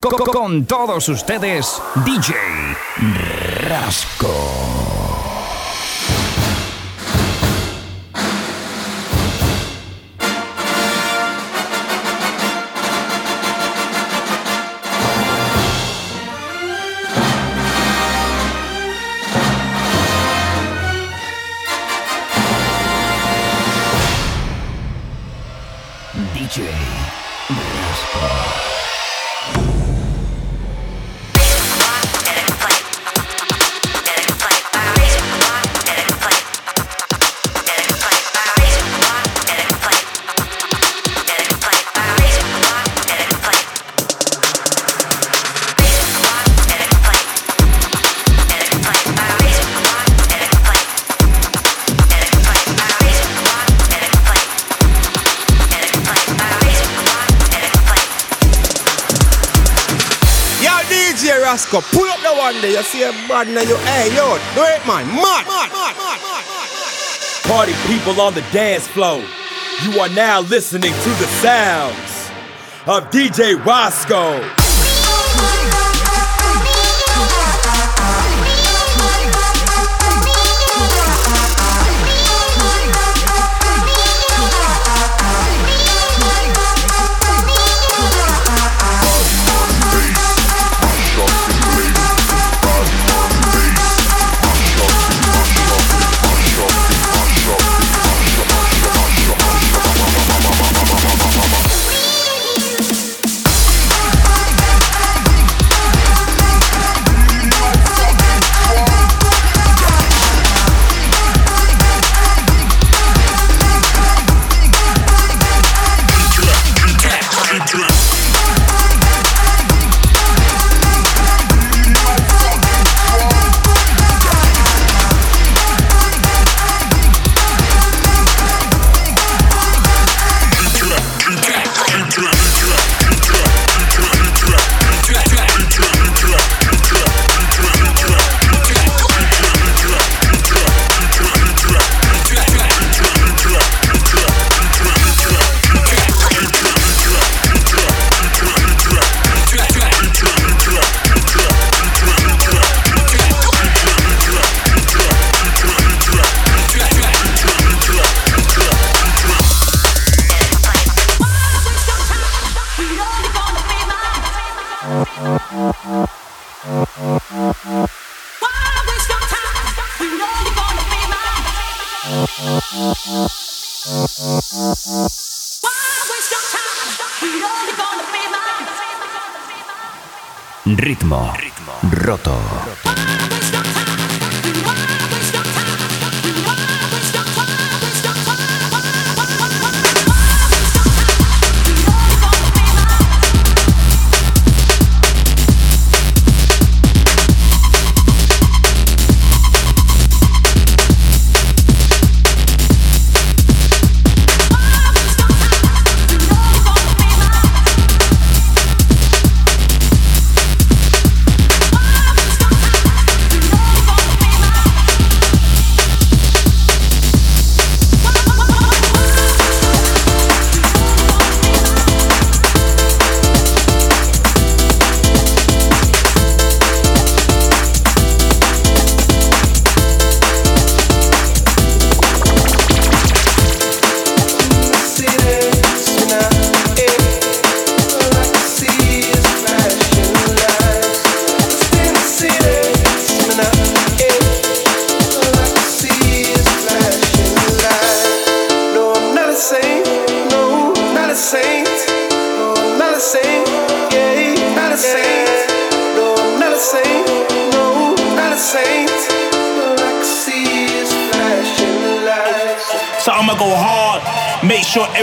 Con todos ustedes, DJ Rasco. A now you, hey yo, do it man. Party people on the dance floor, you are now listening to the sounds of DJ Rasco. Ritmo, roto.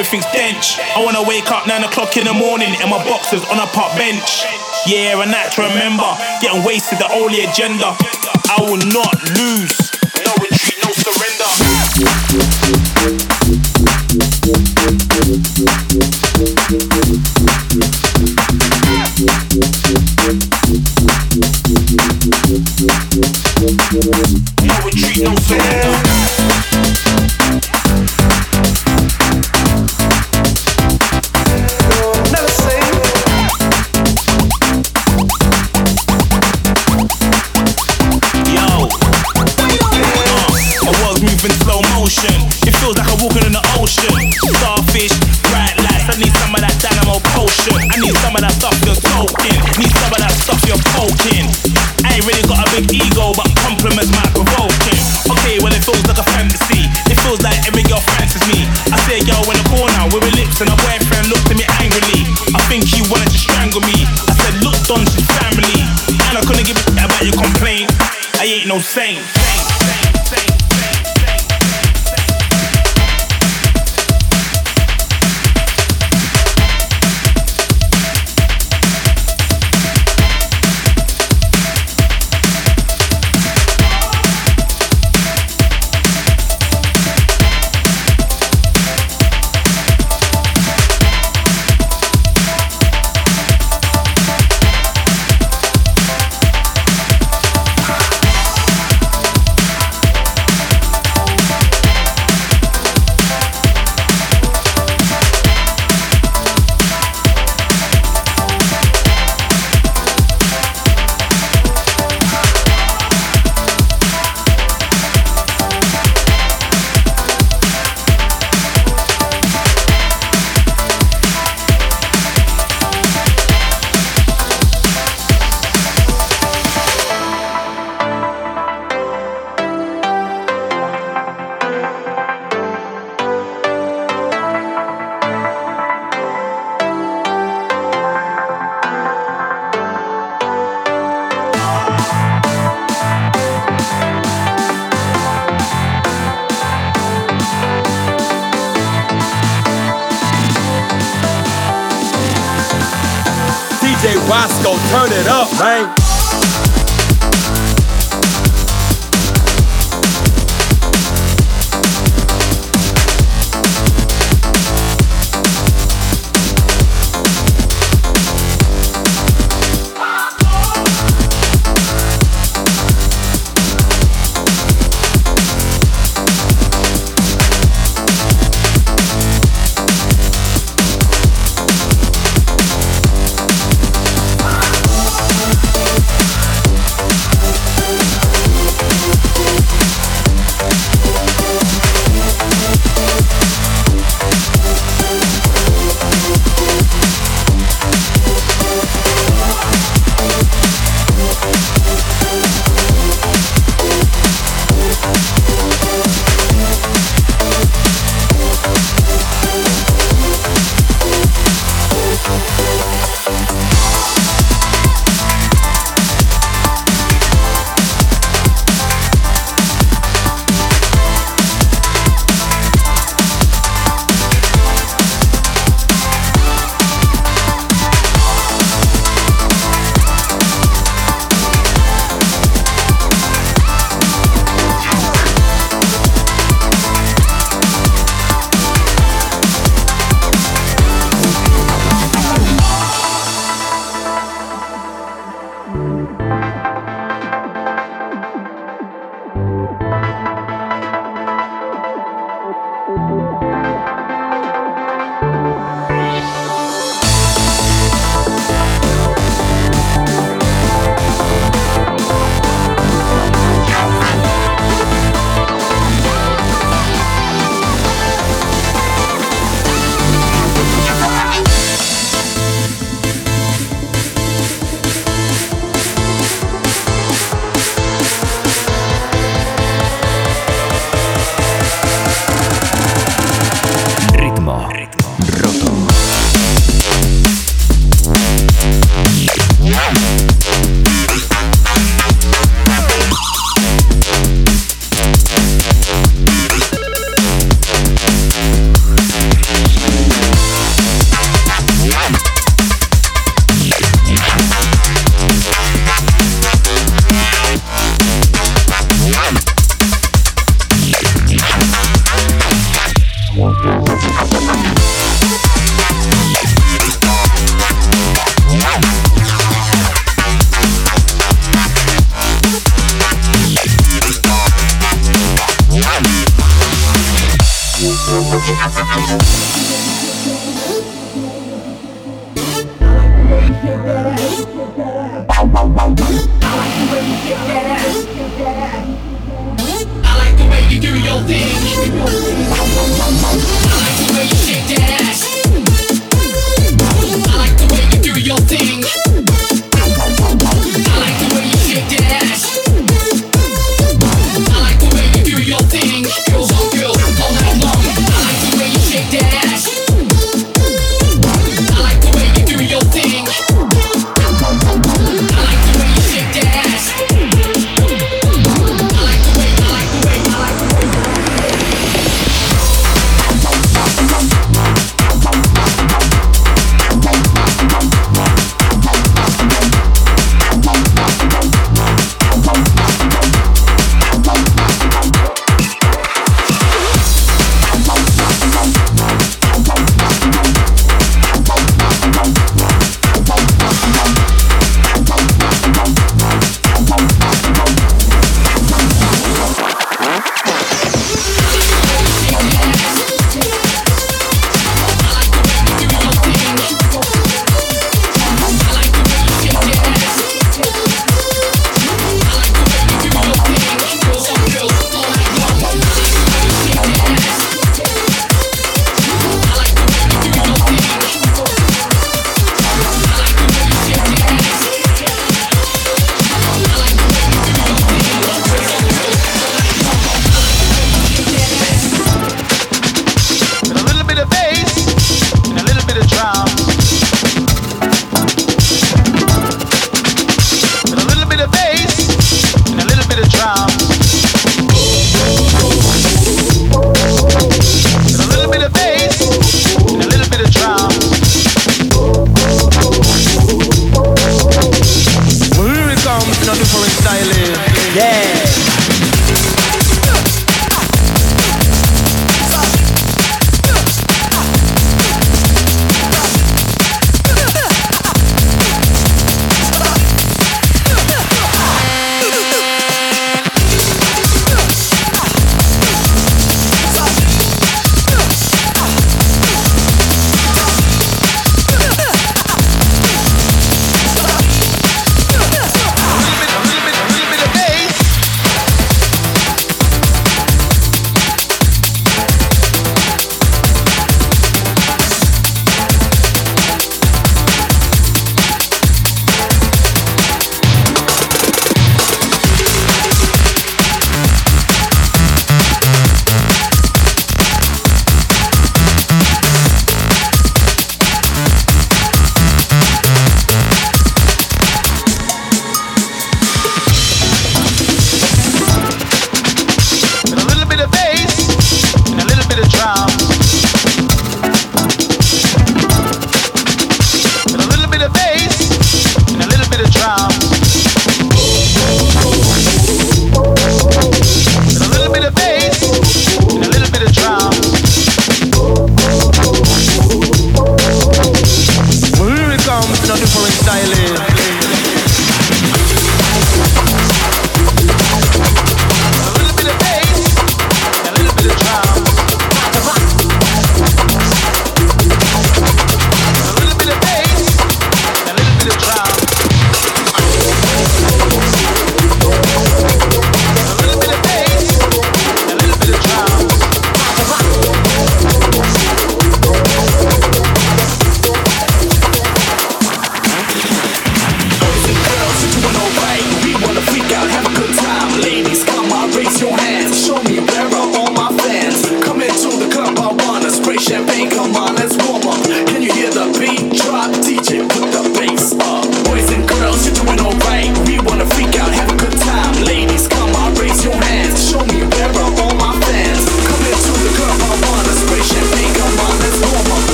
Everything's dench. I wanna wake up nine o'clock in the morning and my boxers on a park bench. Yeah, and that to remember, getting wasted the only agenda. I will not lose. No retreat, no surrender. Ain't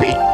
beat.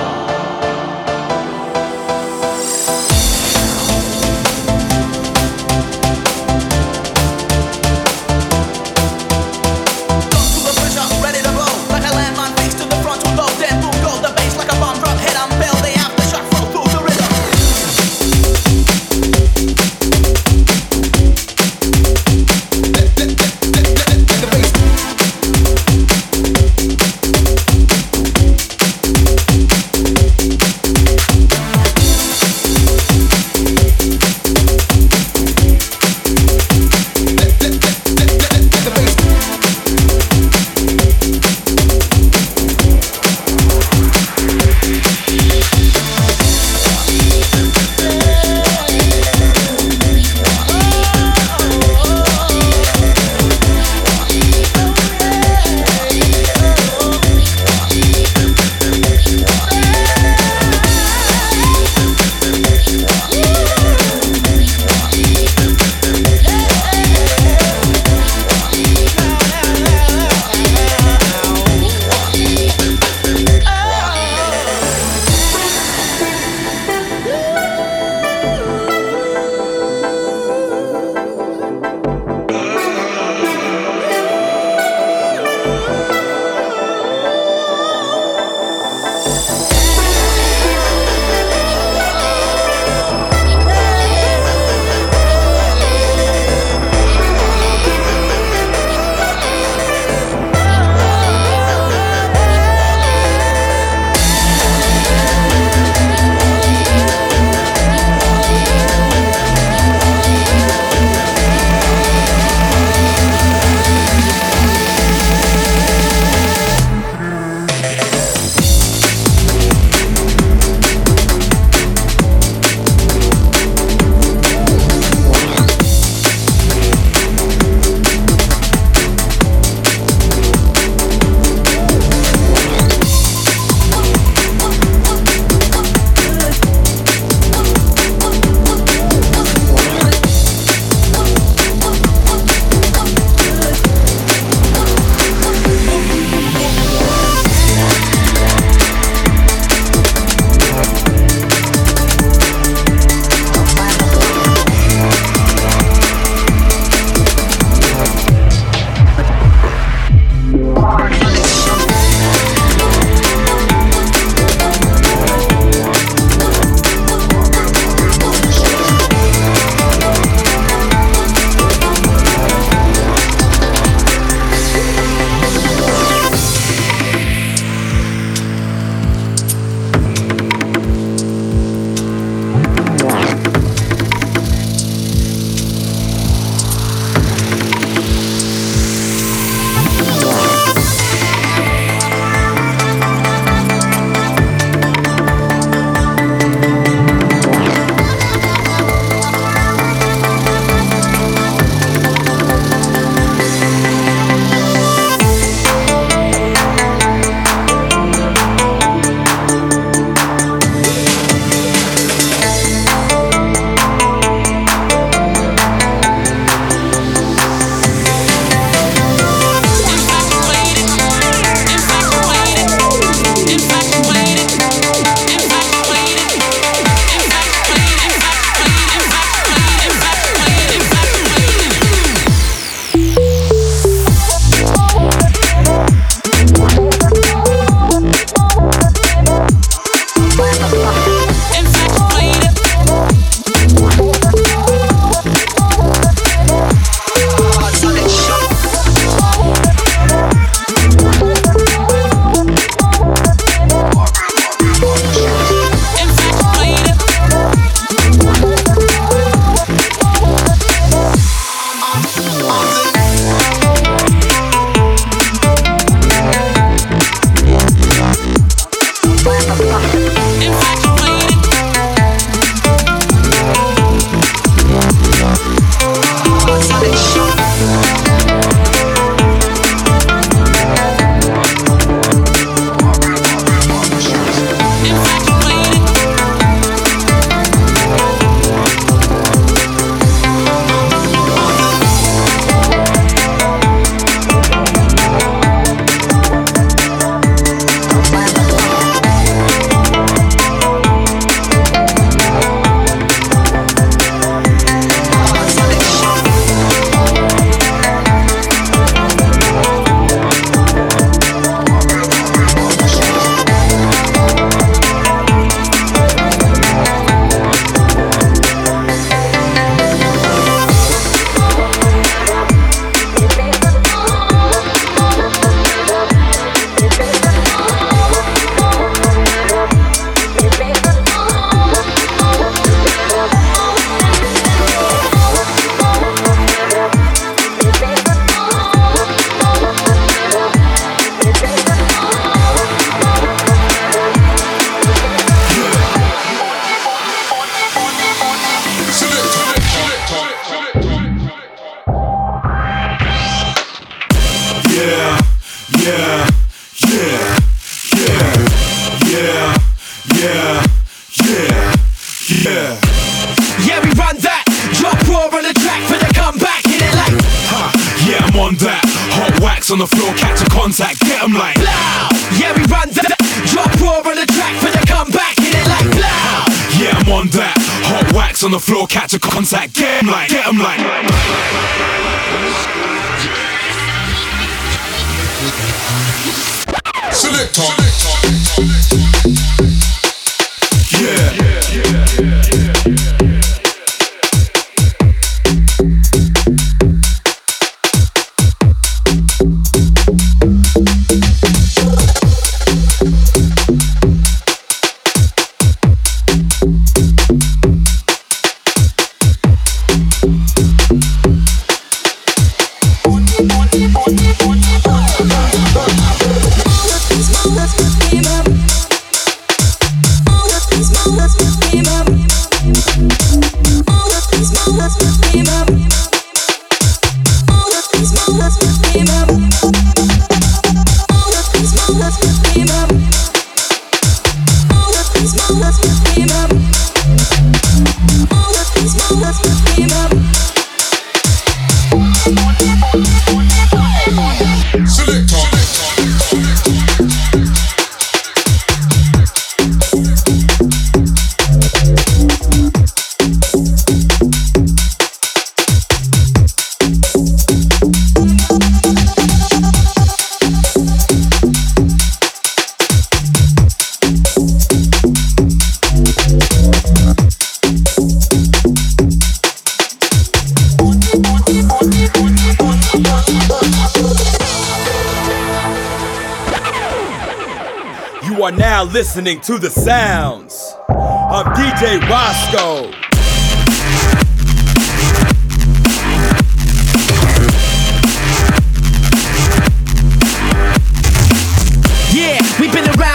Listening to the sounds of DJ Rasco.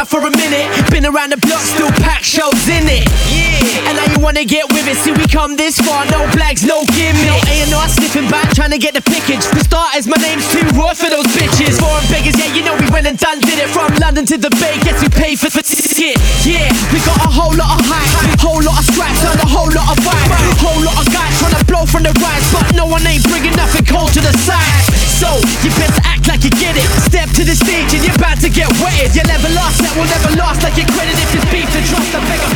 Around for a minute. Been around the block, still pack shows in it. Yeah, and now you wanna get with it. See, we come this far, no blags, no gimmick. No A&R slipping back, trying to get the pickage. For starters, my name's too raw for those bitches. Foreign beggars, yeah, you know we went and done did it. From London to the Bay, guess who paid for, for ticket? Yeah, we got a whole lot of hype, whole lot of scraps, and a whole lot of vibe. Whole lot of guys trying to blow from the rise, but no one ain't bringing nothing cold to the side. So, you better act like you get it. Step to the stage about to get wetted. You'll never lost, that will never last like your credit. If it's beef to trust, bigger. You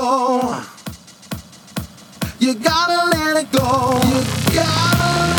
go. You gotta let it go. You gotta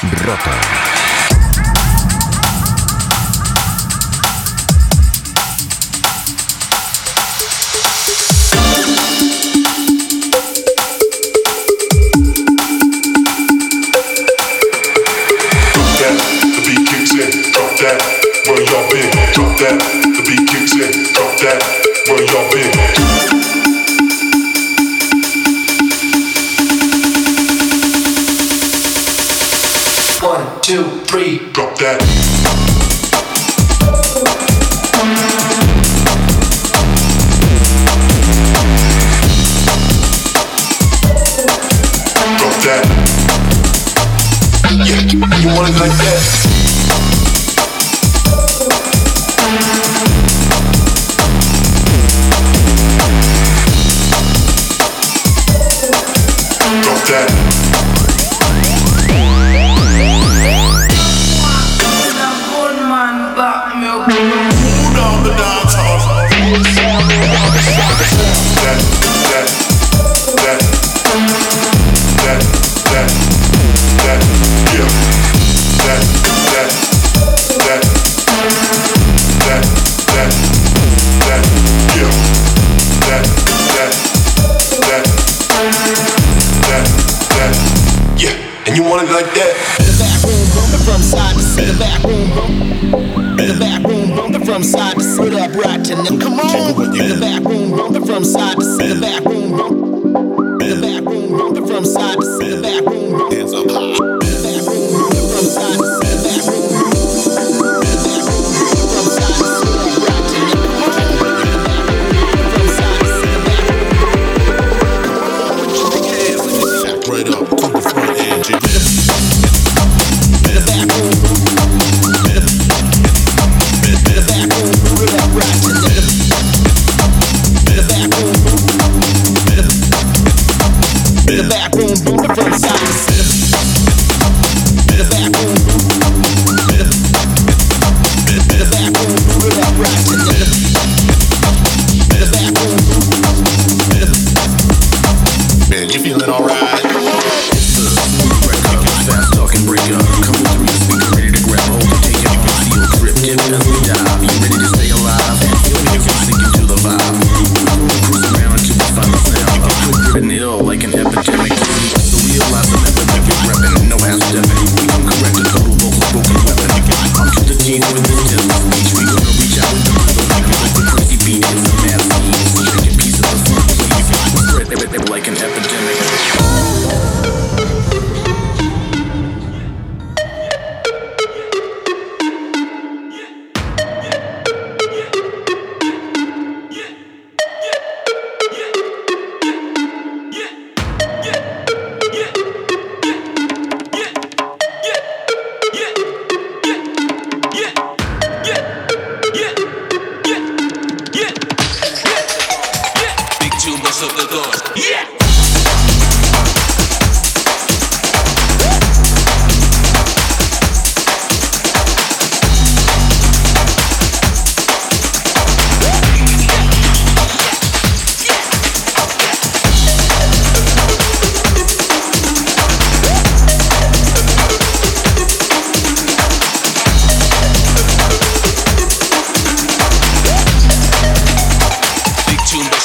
Roto.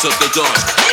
Up the doors.